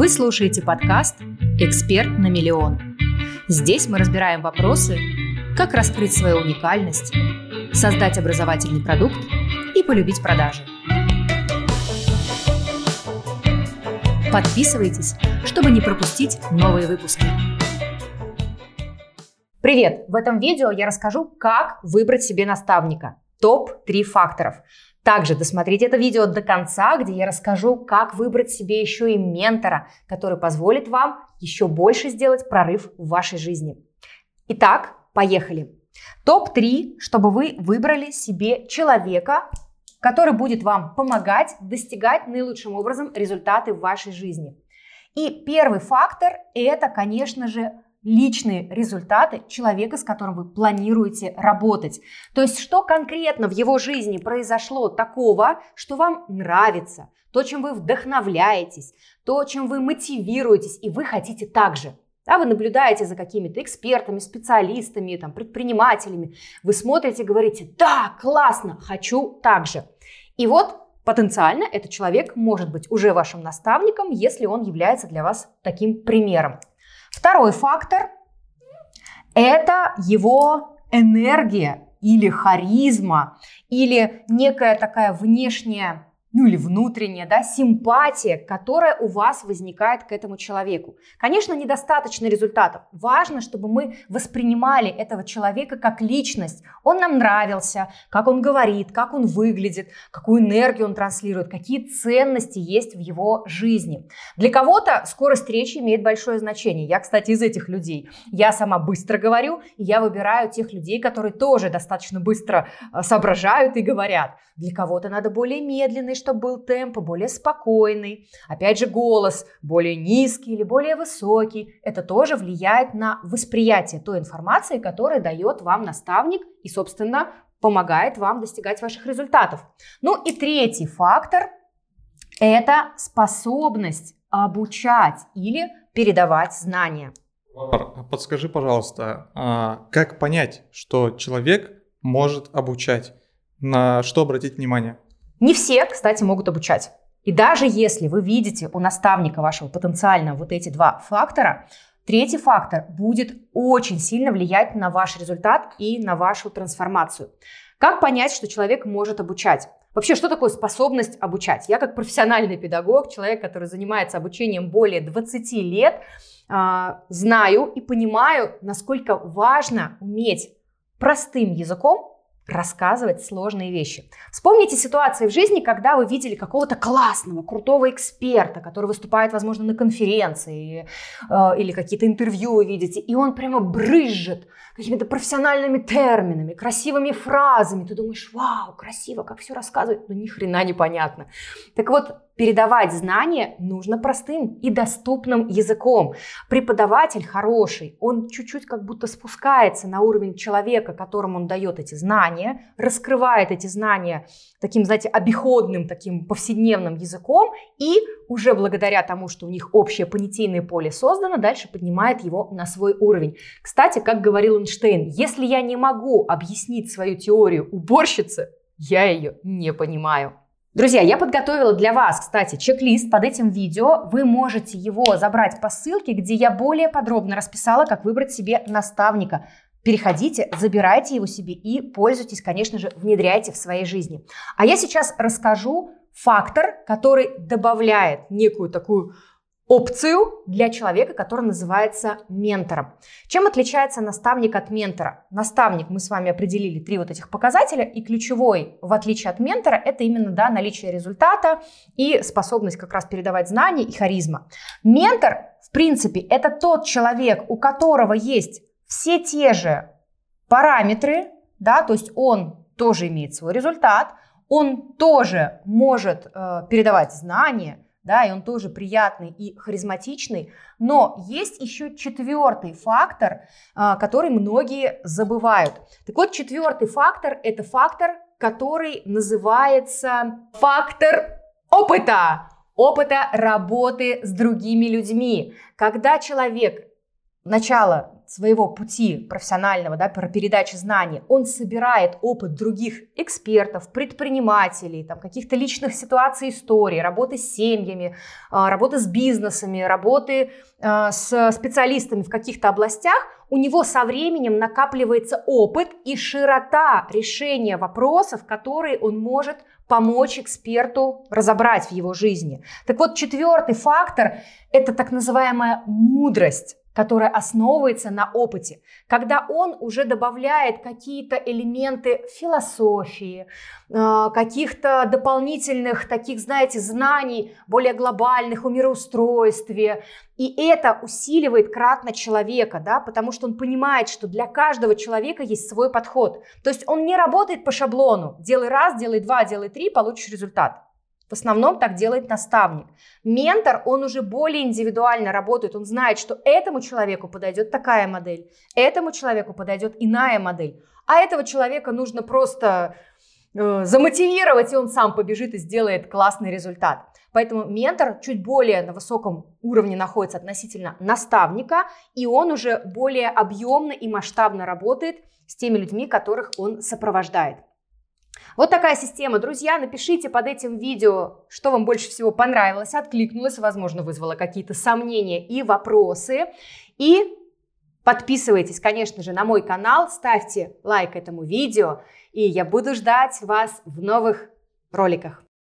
Вы слушаете подкаст «Эксперт на миллион». Здесь мы разбираем вопросы, как раскрыть свою уникальность, создать образовательный продукт и полюбить продажи. Подписывайтесь, чтобы не пропустить новые выпуски. Привет! В этом видео я расскажу, как выбрать себе наставника. Топ-3 факторов. Также досмотрите это видео до конца, где я расскажу, как выбрать себе еще и ментора, который позволит вам еще больше сделать прорыв в вашей жизни. Итак, поехали. Топ-3, чтобы вы выбрали себе человека, который будет вам помогать достигать наилучшим образом результаты в вашей жизни. И первый фактор – это, конечно же, личные результаты человека, с которым вы планируете работать. То есть, что конкретно в его жизни произошло такого, что вам нравится, то, чем вы вдохновляетесь, то, чем вы мотивируетесь, и вы хотите так же. Да, вы наблюдаете за какими-то экспертами, специалистами, там, предпринимателями, вы смотрите и говорите, да, классно, хочу так же. И вот потенциально этот человек может быть уже вашим наставником, если он является для вас таким примером. Второй фактор – это его энергия или харизма, или некая такая внешняя ну или внутренняя, да, симпатия, которая у вас возникает к этому человеку. Конечно, недостаточно результатов. Важно, чтобы мы воспринимали этого человека как личность. Он нам нравился, как он говорит, как он выглядит, какую энергию он транслирует, какие ценности есть в его жизни. Для кого-то скорость речи имеет большое значение. Я, кстати, из этих людей. Я сама быстро говорю, и я выбираю тех людей, которые тоже достаточно быстро э, соображают и говорят. Для кого-то надо более медленный, чтобы был темп более спокойный. Опять же, голос более низкий или более высокий. Это тоже влияет на восприятие той информации, которую дает вам наставник и, собственно, помогает вам достигать ваших результатов. Ну и третий фактор – это способность обучать или передавать знания. Подскажи, пожалуйста, а как понять, что человек может обучать? На что обратить внимание? Не все, кстати, могут обучать. И даже если вы видите у наставника вашего потенциально вот эти два фактора, третий фактор будет очень сильно влиять на ваш результат и на вашу трансформацию. Как понять, что человек может обучать? Вообще, что такое способность обучать? Я как профессиональный педагог, человек, который занимается обучением более 20 лет, а, знаю и понимаю, насколько важно уметь простым языком рассказывать сложные вещи. Вспомните ситуации в жизни, когда вы видели какого-то классного, крутого эксперта, который выступает, возможно, на конференции э, или какие-то интервью вы видите, и он прямо брызжет какими-то профессиональными терминами, красивыми фразами. Ты думаешь, вау, красиво, как все рассказывать, но ни хрена непонятно. Так вот, Передавать знания нужно простым и доступным языком. Преподаватель хороший, он чуть-чуть как будто спускается на уровень человека, которому он дает эти знания, раскрывает эти знания таким, знаете, обиходным, таким повседневным языком и уже благодаря тому, что у них общее понятийное поле создано, дальше поднимает его на свой уровень. Кстати, как говорил Эйнштейн, если я не могу объяснить свою теорию уборщице, я ее не понимаю. Друзья, я подготовила для вас, кстати, чек-лист под этим видео. Вы можете его забрать по ссылке, где я более подробно расписала, как выбрать себе наставника. Переходите, забирайте его себе и пользуйтесь, конечно же, внедряйте в своей жизни. А я сейчас расскажу фактор, который добавляет некую такую опцию для человека, который называется ментором. Чем отличается наставник от ментора? Наставник, мы с вами определили три вот этих показателя, и ключевой, в отличие от ментора, это именно да, наличие результата и способность как раз передавать знания и харизма. Ментор, в принципе, это тот человек, у которого есть все те же параметры, да, то есть он тоже имеет свой результат, он тоже может э, передавать знания, да, и он тоже приятный и харизматичный, но есть еще четвертый фактор, а, который многие забывают. Так вот, четвертый фактор – это фактор, который называется фактор опыта, опыта работы с другими людьми. Когда человек начала своего пути профессионального, да, про передачи знаний, он собирает опыт других экспертов, предпринимателей, там, каких-то личных ситуаций, историй, работы с семьями, а, работы с бизнесами, работы а, с специалистами в каких-то областях, у него со временем накапливается опыт и широта решения вопросов, которые он может помочь эксперту разобрать в его жизни. Так вот, четвертый фактор – это так называемая мудрость которая основывается на опыте, когда он уже добавляет какие-то элементы философии, а, каких-то дополнительных таких, знаете, знаний более глобальных о мироустройстве, и это усиливает кратно человека, да, потому что он понимает, что для каждого человека есть свой подход. То есть он не работает по шаблону, делай раз, делай два, делай три, получишь результат. В основном так делает наставник. Ментор, он уже более индивидуально работает, он знает, что этому человеку подойдет такая модель, этому человеку подойдет иная модель, а этого человека нужно просто э, замотивировать, и он сам побежит и сделает классный результат. Поэтому ментор чуть более на высоком уровне находится относительно наставника, и он уже более объемно и масштабно работает с теми людьми, которых он сопровождает. Вот такая система. Друзья, напишите под этим видео, что вам больше всего понравилось, откликнулось, возможно, вызвало какие-то сомнения и вопросы. И подписывайтесь, конечно же, на мой канал, ставьте лайк этому видео, и я буду ждать вас в новых роликах.